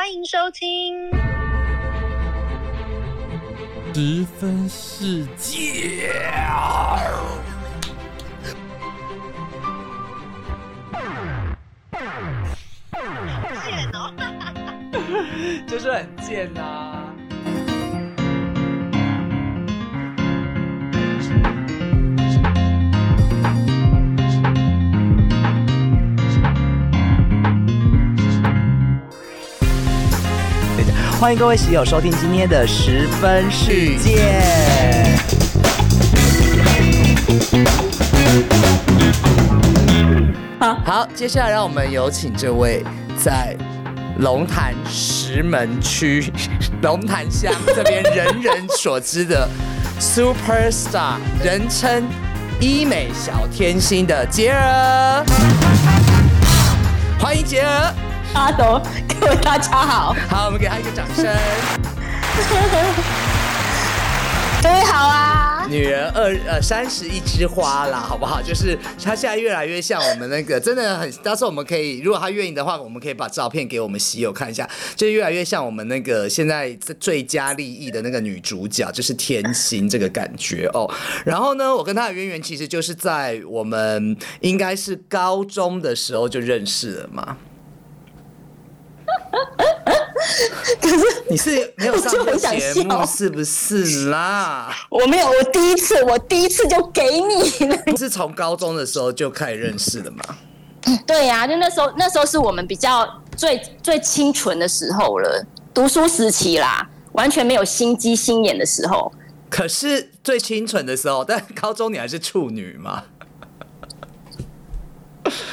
欢迎收听。十分世界。贱哦！就是很贱呐、欢迎各位喜友收听今天的十分世界。好，接下来让我们有请这位在龙潭石门区龙潭乡这边人人所知的 super star，人称医美小天心的杰儿，欢迎杰儿。阿斗，各位大家好，好，我们给他一个掌声。各位好啊！女人二呃三十一枝花啦，好不好？就是她现在越来越像我们那个，真的很。到时候我们可以，如果她愿意的话，我们可以把照片给我们喜友看一下，就越来越像我们那个现在最佳利益的那个女主角，就是甜心这个感觉哦。然后呢，我跟她的渊源其实就是在我们应该是高中的时候就认识了嘛。可是你是没有上过我就很想节目笑是不是啦？我没有，我第一次，我第一次就给你了。是从高中的时候就开始认识的吗？对呀、就那时候，那时候是我们比较最最清纯的时候了，读书时期啦，完全没有心机心眼的时候。可是最清纯的时候，但高中你还是处女嘛？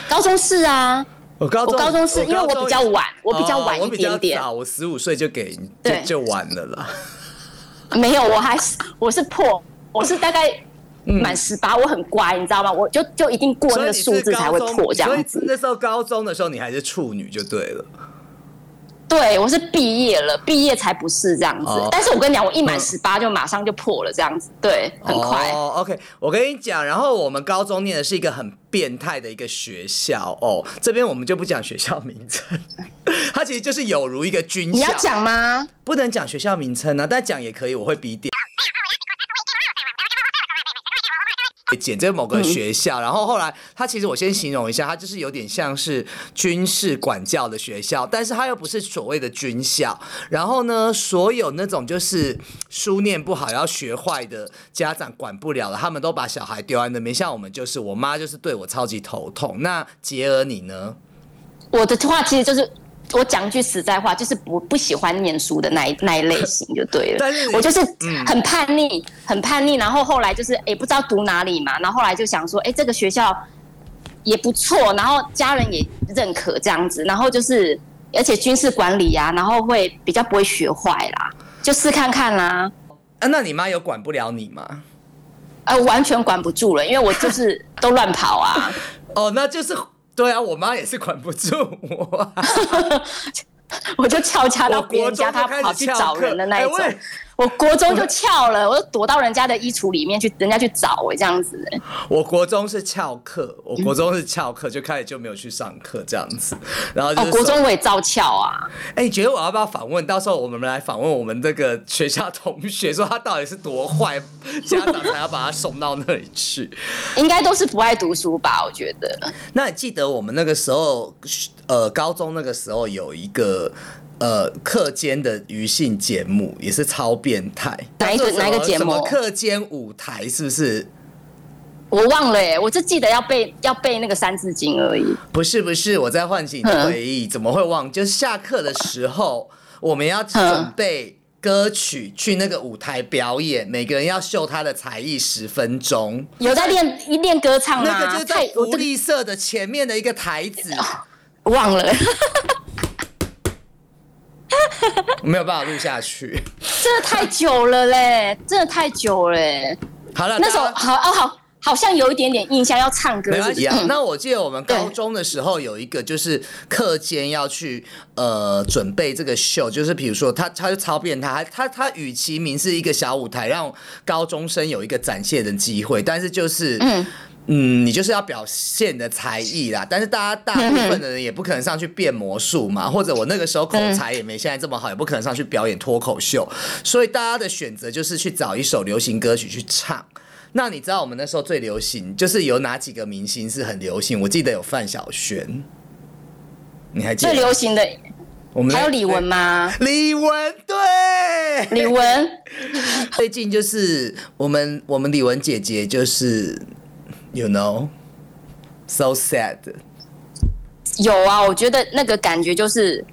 高中是啊，我高中我高中是因为我比较晚我比较晚哦我比较一点点早我十五岁就给就就完了啦。没有，我还是我是破，我是大概满十八，我很乖，你知道吗？我就就一定过那个数字才会破这样子。那时候高中的时候，你还是处女就对了。对，我是毕业了，毕业才不是这样子。哦但是我跟你讲，我一满嗯十八就马上就破了，这样子，对，很快。哦，OK，我跟你讲，然后我们高中念的是一个很变态的一个学校哦，这边我们就不讲学校名称，它其实就是有如一个军校。你要讲吗？不能讲学校名称啊，但讲也可以，我会逼点。简这某个学校，然后后来他其实我先形容一下，他就是有点像是军事管教的学校，但是他又不是所谓的军校。然后呢，所有那种就是书念不好要学坏的家长管不了了，他们都把小孩丢在那边。像我们就是我妈就是对我超级头痛。那杰儿你呢？我的话其实就是。我讲句实在话，就是不不喜欢念书的那一那一类型就对了。但是我就是嗯很叛逆，很叛逆，然后后来就是也不知道读哪里嘛，然后后来就想说，哎，这个学校也不错，然后家人也认可这样子，然后就是而且军事管理呀、然后会比较不会学坏啦，就试看看啦。啊，那你妈有管不了你吗？呃，完全管不住了，因为我就是都乱跑啊。哦，那就是对啊，我妈也是管不住我啊、我就翘家到我别人家，他跑去找人的那一种。我国中就翘了，我就躲到人家的衣橱里面去，人家去找我这样子。我国中是翘课，我国中是翘课，就开始就没有去上课这样子，然后就哦，国中我也照翘啊。哎、你觉得我要不要访问？到时候我们来访问我们这个学校同学，说他到底是多坏，家长才要把他送到那里去。应该都是不爱读书吧？我觉得那你记得我们那个时候，呃，高中那个时候有一个呃课间的余性节目，也是超变态。哪一个哪一个节目什么课间舞台是不是？我忘了耶，我就记得要背要背那个三字经而已。不是不是，我在唤醒你的回忆，怎么会忘？就是下课的时候，我们要准备歌曲去那个舞台表演，每个人要秀他的才艺十分钟。有在练一练歌唱吗？那个就是在太我这福利社的前面的一个台子，忘了，我没有办法录下去。真的太久了嘞，真的太久了嘞。好了，那时候好哦好好像有一点点印象要唱歌，没关系啊。嗯那我记得我们高中的时候有一个就是课间要去呃准备这个秀，就是比如说他他就超变态，他他他与其名是一个小舞台，让高中生有一个展现的机会，但是就是嗯嗯，你就是要表现你的才艺啦。但是大家大部分的人也不可能上去变魔术嘛，或者我那个时候口才也没现在这么好，也不可能上去表演脱口秀。所以大家的选择就是去找一首流行歌曲去唱。那你知道我们那时候最流行就是有哪几个明星是很流行？我记得有范晓萱，你还记得？最流行的我们还有李玟？吗？李玟对，李玟，最近就是我们我们李玟姐姐就是，you know。So sad，有啊，我觉得那个感觉就是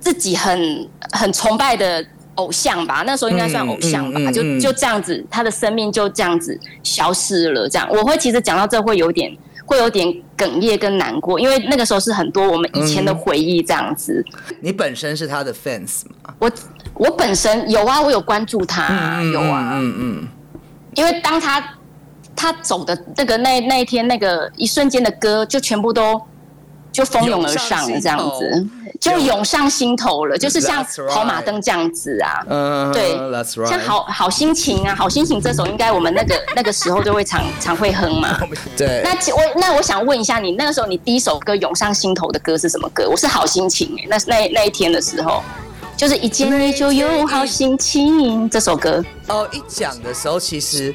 自己很很崇拜的偶像吧，那时候应该算偶像吧，嗯嗯嗯就嗯就这样子，他的生命就这样子消失了。这样，我会其实讲到这会有点会有点哽咽跟难过，因为那个时候是很多我们以前的回忆这样子。你本身是他的 fans 吗？我我本身有啊，我有关注他，有啊，嗯嗯因为当他他走的那个那那一天那个一瞬间的歌，就全部都就蜂拥而上了，这样子就涌上心头了，就是像跑马灯这样子啊。嗯，对。像好好心情啊，好心情这首应该我们那个 那个时候就会常常会哼嘛。对，那其我那我想问一下，你那个时候你第一首歌涌上心头的歌是什么歌？我是好心情哎、那那那一天的时候，就是一见你就有好心情这首歌。哦，一讲的时候其实。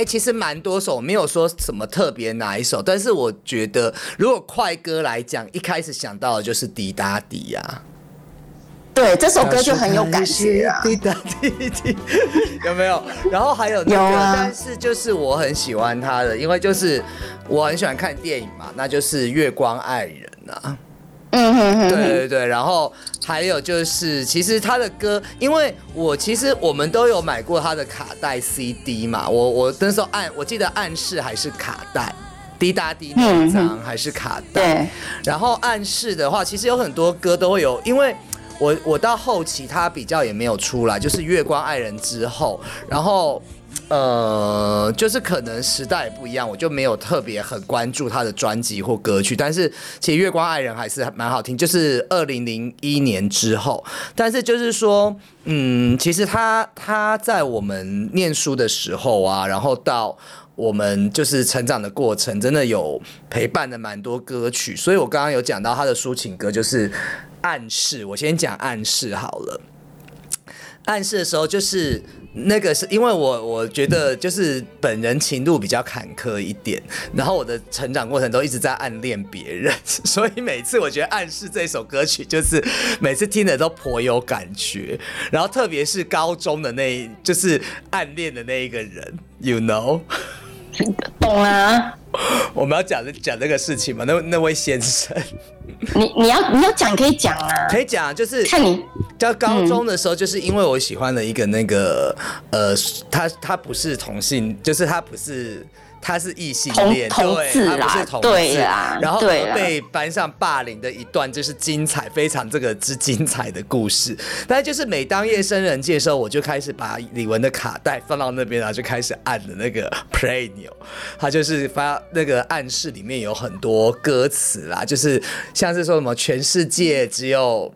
哎、其实蛮多首，没有说什么特别哪一首，但是我觉得，如果快歌来讲，一开始想到的就是《滴答滴》呀，对，这首歌就很有感觉啊。滴答滴滴，有没有？然后还有那个，有啊但是就是我很喜欢他的，因为就是我很喜欢看电影嘛，那就是《月光爱人》啊。嗯哼哼对哼，对对，然后还有就是，其实他的歌，因为我其实我们都有买过他的卡带 CD 嘛，我我那时候暗，我记得暗示还是卡带，滴答滴那一张还是卡带，对，然后暗示的话，其实有很多歌都会有，因为。我我到后期他比较也没有出来，就是《月光爱人》之后，然后呃，就是可能时代不一样，我就没有特别很关注他的专辑或歌曲。但是其实《月光爱人》还是蛮好听，就是二零零一年之后。但是就是说，嗯，其实他他在我们念书的时候啊，然后到我们就是成长的过程，真的有陪伴的蛮多歌曲。所以我刚刚有讲到他的抒情歌，就是暗示。我先讲暗示好了。暗示的时候，就是那个是因为我我觉得就是本人情路比较坎坷一点，然后我的成长过程都一直在暗恋别人，所以每次我觉得暗示这首歌曲，就是每次听的都颇有感觉，然后特别是高中的那，就是暗恋的那一个人，you know。懂啊。我们要讲这讲这个事情嘛？那那位先生你你要你要讲可以讲啊，可以讲，就是看你在高中的时候，就是因为我喜欢了一个那个呃，他他不是同性，就是他不是。他是异性恋，对，他不是同志，对啦然后被班上霸凌的一段，就是精彩，非常这个之精彩的故事。但是就是每当夜深人静的时候，我就开始把李玟的卡带放到那边，然后就开始按的那个 play 钮，他就是发那个暗示里面有很多歌词啦，就是像是说什么全世界只有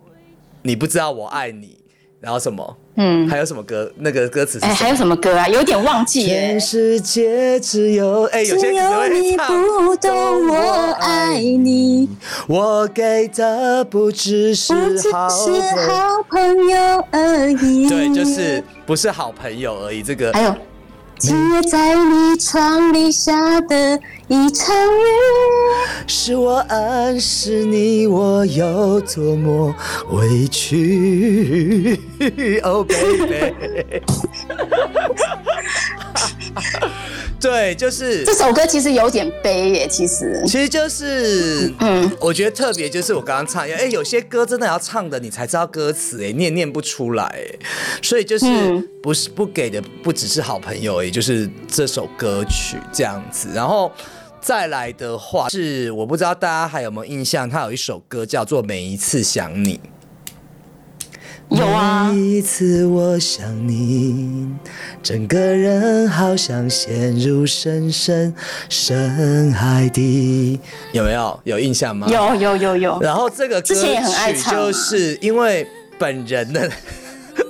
你不知道我爱你，然后什么，嗯，还有什么歌？那个歌词是哎、什么？还有什么歌啊？有点忘记耶、全世界只有哎，有些只有只会你不懂我爱你，我给的不只是好是好朋友而已。对，就是不是好朋友而已。这个还有结在你窗里下的一场雨。是我暗示你我有多么委屈，Oh baby。对，就是这首歌其实有点悲耶，其实。其实就是，嗯嗯，我觉得特别就是我刚刚唱，哎、有些歌真的要唱的你才知道歌词，哎，念念不出来，哎，所以就是嗯不是不给的不只是好朋友，也就是这首歌曲这样子，然后。再来的话是，我不知道大家还有没有印象，他有一首歌叫做《每一次想你》。有啊每一次我想你，整个人好像陷入深深深海底。有没有有印象吗？。有有有有，然后这个歌之前也很爱曲唱啊就是因为本人的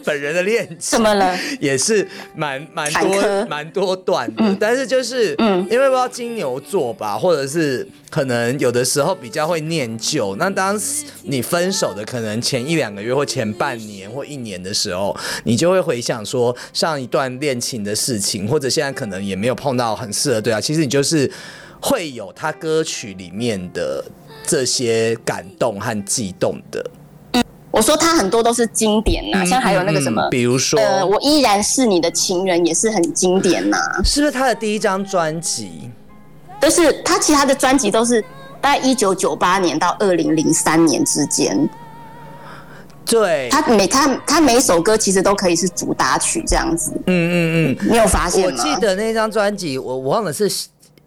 本人的恋情怎么了？也是蛮蛮多蛮多段的，但是就是嗯，因为不知道金牛座吧，或者是可能有的时候比较会念旧。那当你分手的可能前一两个月或前半年或一年的时候，你就会回想说上一段恋情的事情，或者现在可能也没有碰到很适合对啊。其实你就是会有他歌曲里面的这些感动和悸动的。我说他很多都是经典呐、像还有那个什么嗯，比如说，呃，我依然是你的情人，也是很经典呐、是不是他的第一张专辑？就是他其他的专辑都是大概一九九八年到二零零三年之间，对，他每他他每一首歌其实都可以是主打曲这样子，嗯嗯嗯。你有发现吗我吗？记得那张专辑，我我忘了是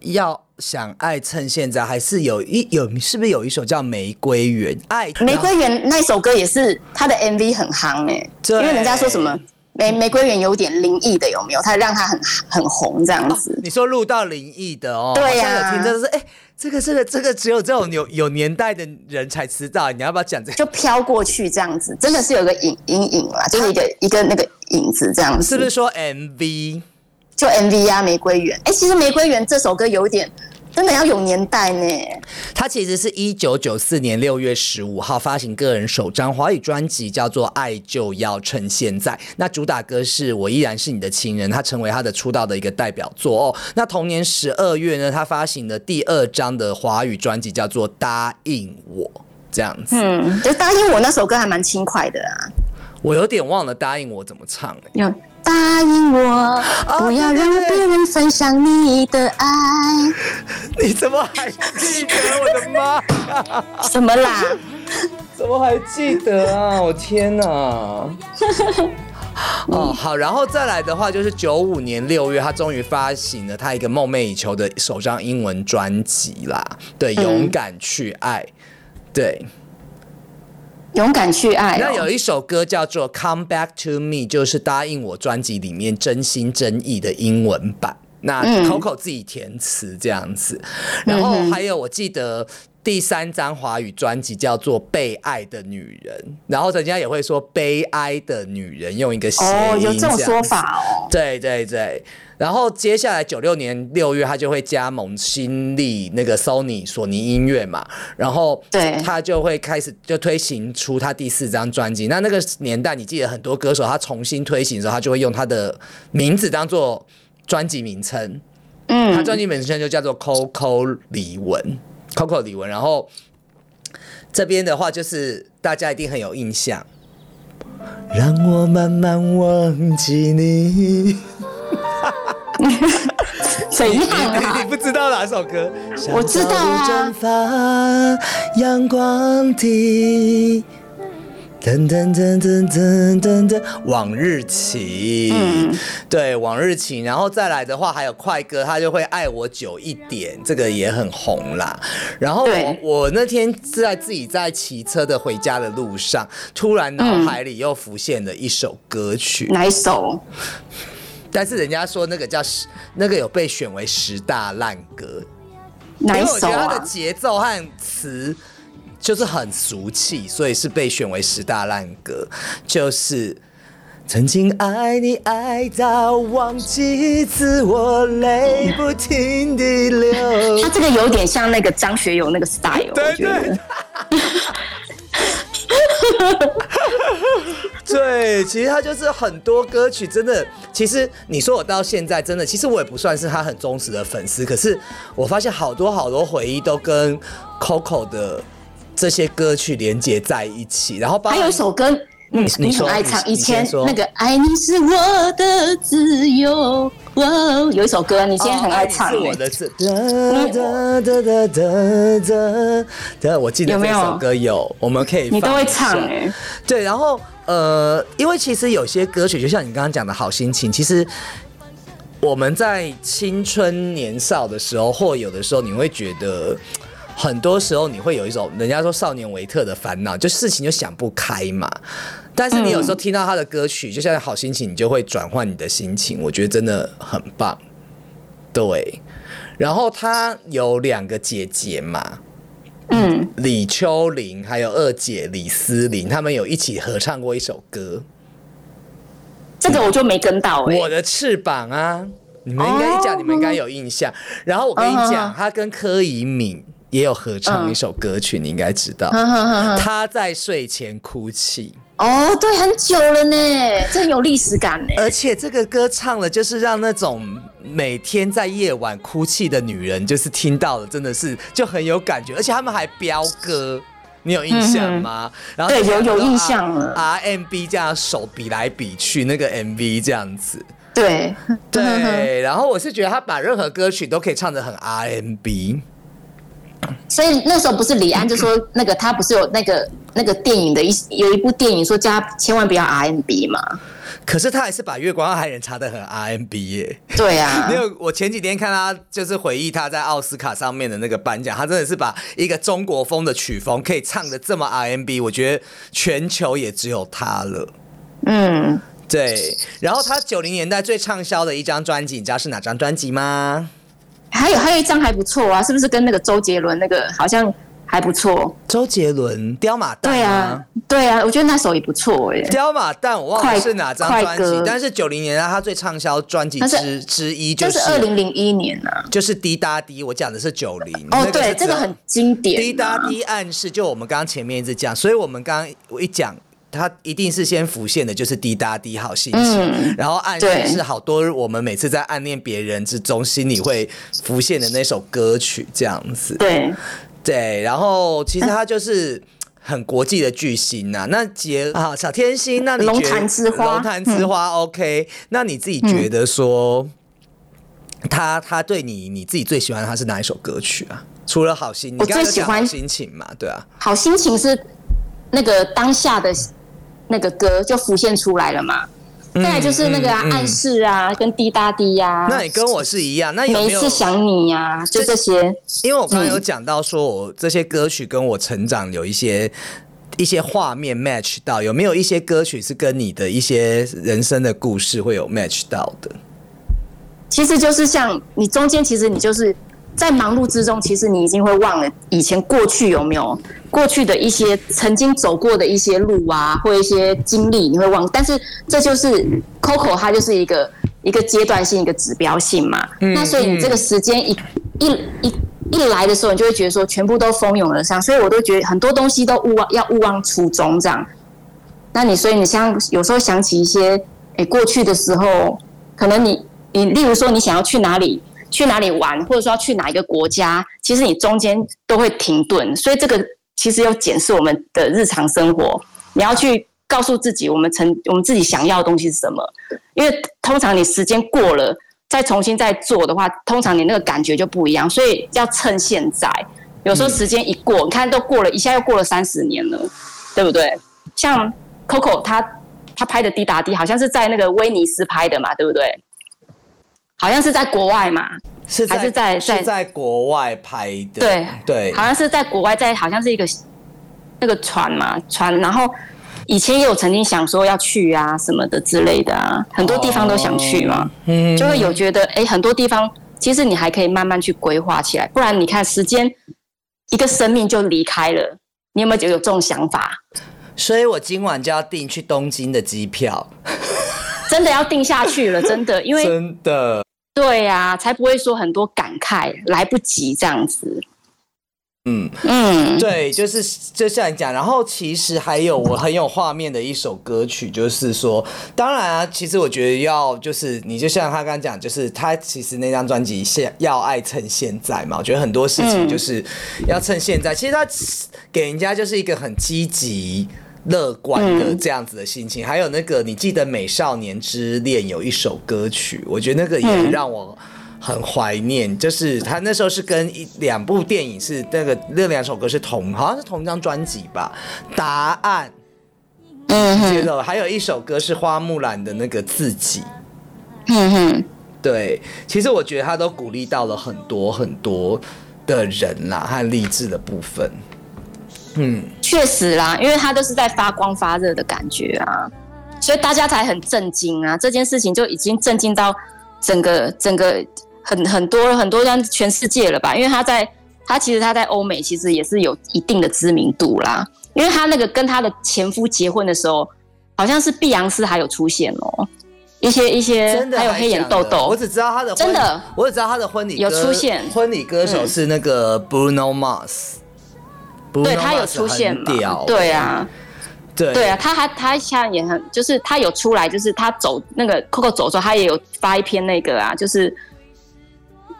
要想爱趁现在，还是有一有是不是有一首叫《玫瑰园》爱玫瑰园那首歌也是他的 MV 很夯哎、因对为人家说什么玫玫瑰园有点灵异的有没有？他让他很很红这样子。你说录到灵异的哦，对呀有听，真的是哎、这个这个这个只有这种有有年代的人才知道，你要不要讲这个？就飘过去这样子，真的是有个影阴影啦，就是一个一个那个影子这样子，是不是说 MV？就 MV 啊，玫瑰园。哎、其实玫瑰园这首歌有一点真的要有年代呢。他其实是一九九四年六月十五号发行个人首张华语专辑，叫做《爱就要趁现在》。那主打歌是我依然是你的情人，他成为他的出道的一个代表作哦。那同年十二月呢，他发行的第二张的华语专辑叫做《答应我》，这样子。嗯，就答应我那首歌还蛮轻快的啊。我有点忘了答应我怎么唱了。有答应我，不要让别人分享你的爱。你怎么还记得？我的妈呀！什么啦？怎么还记得啊？我天哪！哦，好，然后再来的话，就是九五年六月，他终于发行了他一个梦寐以求的首张英文专辑啦，对，勇敢去爱，对，勇敢去爱、那有哦。一首歌叫做《Come Back to Me》，就是答应我专辑里面真心真意的英文版。那嗯 Coco 自己填词这样子，然后还有我记得第三张华语专辑叫做《被爱的女人》，然后人家也会说“悲哀的女人”，用一个谐音哦，有这种说法哦。对对对，然后接下来九六年六月，他就会加盟新力那个 Sony 索尼音乐嘛，然后对他就会开始就推行出他第四张专辑。那那个年代，你记得很多歌手他重新推行的时候，他就会用他的名字当做专辑名称，嗯他嗯，专辑名称就叫做 Coco 李玟，Coco 李玟。然后这边的话，就是大家一定很有印象。让我慢慢忘记你。怎样你啊？不知道哪首歌？我知道啊阳光的。噔噔噔噔噔噔，往日情，对，往日情，然后再来的话，还有快歌，他就会爱我久一点，这个也很红啦。然后我我那天在自己在骑车的回家的路上，突然脑海里又浮现了一首歌曲，哪一首？但是人家说那个叫，那个有被选为十大烂歌，哪一首因为我觉得它的？节奏和词就是很俗气，所以是被选为十大烂歌。就是曾经爱你爱到忘记自我，泪不停地流他。这个有点像那个张学友那个 style，对我觉得。对，其实他就是很多歌曲，真的。其实你说我到现在真的，其实我也不算是他很忠实的粉丝，可是我发现好多好多回忆都跟 Coco 的这些歌曲连接在一起，然后还有一首歌，嗯，你你很爱唱，你以前那个“爱你是我的自由”，哇，有一首歌你今天很爱唱我的字。哒哒哒哒哒哒，我记得有没有这首歌有，我们可以你都会唱哎。对，然后呃，因为其实有些歌曲，就像你刚刚讲的好心情，其实我们在青春年少的时候，或有的时候你会觉得。很多时候你会有一种人家说少年维特的烦恼，就事情就想不开嘛。但是你有时候听到他的歌曲，就像好心情，你就会转换你的心情，我觉得真的很棒。对，然后他有两个姐姐嘛，嗯，李秋玲还有二姐李思玲，他们有一起合唱过一首歌这个我就没跟到《哎、我的翅膀》啊，你们应该一讲，哦你们应该有印象。然后我跟你讲，他跟柯以敏也有合唱一首歌曲，你应该知道。他在睡前哭泣，哦，对，很久了呢，这很有历史感呢。而且这个歌唱了，就是让那种每天在夜晚哭泣的女人，就是听到了，真的是就很有感觉。而且他们还飙歌，你有印象吗？然后对有有印象了 R M B 这样手比来比去，那个 M V 这样子。对，对，然后我是觉得他把任何歌曲都可以唱得很 R M B。所以那时候不是李安就说那个他不是有那个那个电影的一有一部电影说叫他千万不要 RMB 嘛？可是他还是把《月光爱人》唱的很 R M B 耶。对啊 没，有，我前几天看他就是回忆他在奥斯卡上面的那个颁奖，他真的是把一个中国风的曲风可以唱的这么 R&B，我觉得全球也只有他了。嗯，对，然后他九零年代最畅销的一张专辑，你知道是哪张专辑吗？还有还有一张还不错啊，是不是跟那个周杰伦那个好像还不错？周杰伦《刁马蛋》对啊，对啊，我觉得那首也不错哎。刁马蛋，我忘了是哪张快专辑，但是九零年代他最畅销专辑之之一就是二零零一年啊。就是滴答滴，我讲的是九零哦，对，这个很经典啊。滴答滴暗示，就我们刚刚前面一直讲，所以我们刚刚我一讲，它一定是先浮现的就是滴答滴好心情，嗯然后暗示是好多我们每次在暗恋别人之中心里会浮现的那首歌曲这样子。对，对，然后其实他就是。很国际的巨星呐、那杰啊小天心，那龙潭之花嗯龙潭之花、OK？那你自己觉得说，他他对你你自己最喜欢他是哪一首歌曲啊？除了好心，你最喜欢心情嘛？对啊，好心情是那个当下的那个歌就浮现出来了嘛。再来就是那个啊嗯嗯嗯暗示啊，跟滴答滴呀、那你跟我是一样，那有每没有？一次想你呀、就这些。因为我刚刚有讲到说，我这些歌曲跟我成长有一些一些画面 match 到，有没有一些歌曲是跟你的一些人生的故事会有 match 到的？其实就是像你中间，其实你就是在忙碌之中，其实你已经会忘了以前过去有没有过去的一些曾经走过的一些路啊，或一些经历，你会忘。但是这就是 Coco，它就是一个一个阶段性、一个指标性嘛。那所以你这个时间一一一一来的时候，你就会觉得说全部都蜂拥而上，所以我都觉得很多东西都勿忘要勿忘初衷这样。那你所以你像有时候想起一些诶、过去的时候，可能你你例如说你想要去哪里去哪里玩，或者说要去哪一个国家，其实你中间都会停顿，所以这个其实要检视我们的日常生活，你要去告诉自己我们曾我们自己想要的东西是什么，因为通常你时间过了。再重新再做的话，通常你那个感觉就不一样，所以要趁现在。有时候时间一过，你看都过了一下，又过了三十年了，对不对？像 Coco 他他拍的《滴答滴》，好像是在那个威尼斯拍的嘛，对不对？好像是在国外嘛，是还是在在是在国外拍的？对对，好像是在国外，在好像是一个那个船嘛，船，然后以前也有曾经想说要去啊什么的之类的啊，很多地方都想去嘛，嗯就会有觉得哎、很多地方其实你还可以慢慢去规划起来，不然你看时间一个生命就离开了，你有没有有这种想法？所以我今晚就要订去东京的机票，真的要定下去了，真的，因为真的。对呀、才不会说很多感慨，来不及这样子。嗯嗯，对，就是就像你讲，然后其实还有我很有画面的一首歌曲，就是说，当然啊，其实我觉得要就是你就像他刚刚讲，就是他其实那张专辑现要爱趁现在嘛，我觉得很多事情嗯就是要趁现在。其实他给人家就是一个很积极。乐观的嗯这样子的心情，还有那个你记得《美少年之恋》有一首歌曲，我觉得那个也嗯让我很怀念，就是他那时候是跟一两部电影是那个那两首歌是同，好像是同一张专辑吧。答案，嗯哼，记得还有一首歌是花木兰的那个自己。嗯哼，对，其实我觉得他都鼓励到了很多很多的人啦，和励志的部分。嗯，确实啦，因为他都是在发光发热的感觉啊，所以大家才很震惊啊。这件事情就已经震惊到整个整个很很多很多像全世界了吧？因为他在他其实他在欧美其实也是有一定的知名度啦，因为他那个跟他的前夫结婚的时候，好像是碧昂斯还有出现哦，一些一些真的还有黑眼豆豆。我，只知道他的婚真的，我只知道他的婚礼有歌出现。嗯婚礼歌手是那个 Bruno Mars。对他有出现嘛？对啊。对对啊，他还他现在也很，就是他有出来，就是他走那个 Coco 走的时候，他也有发一篇那个啊，就是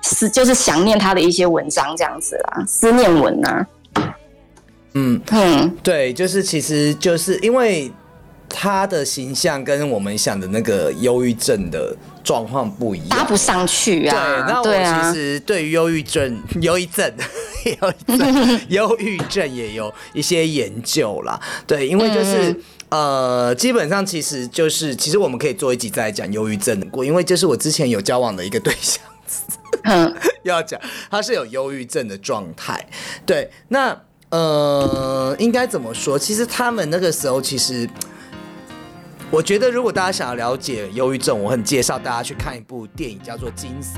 是就是想念他的一些文章这样子啦，思念文啊、嗯，嗯，对，就是其实就是因为他的形象跟我们想的那个忧郁症的状况不一样，搭不上去啊对，啊，那我其，实对于忧郁症、忧郁症、忧郁症、忧郁症也有一些研究啦。对，因为就是。嗯呃，基本上其实就是，其实我们可以做一集再来讲忧郁症的过，因为就是我之前有交往的一个对象，嗯，要讲他是有忧郁症的状态。对，那呃，应该怎么说？其实他们那个时候，其实我觉得，如果大家想要了解忧郁症，我很介绍大家去看一部电影，叫做《惊悚》。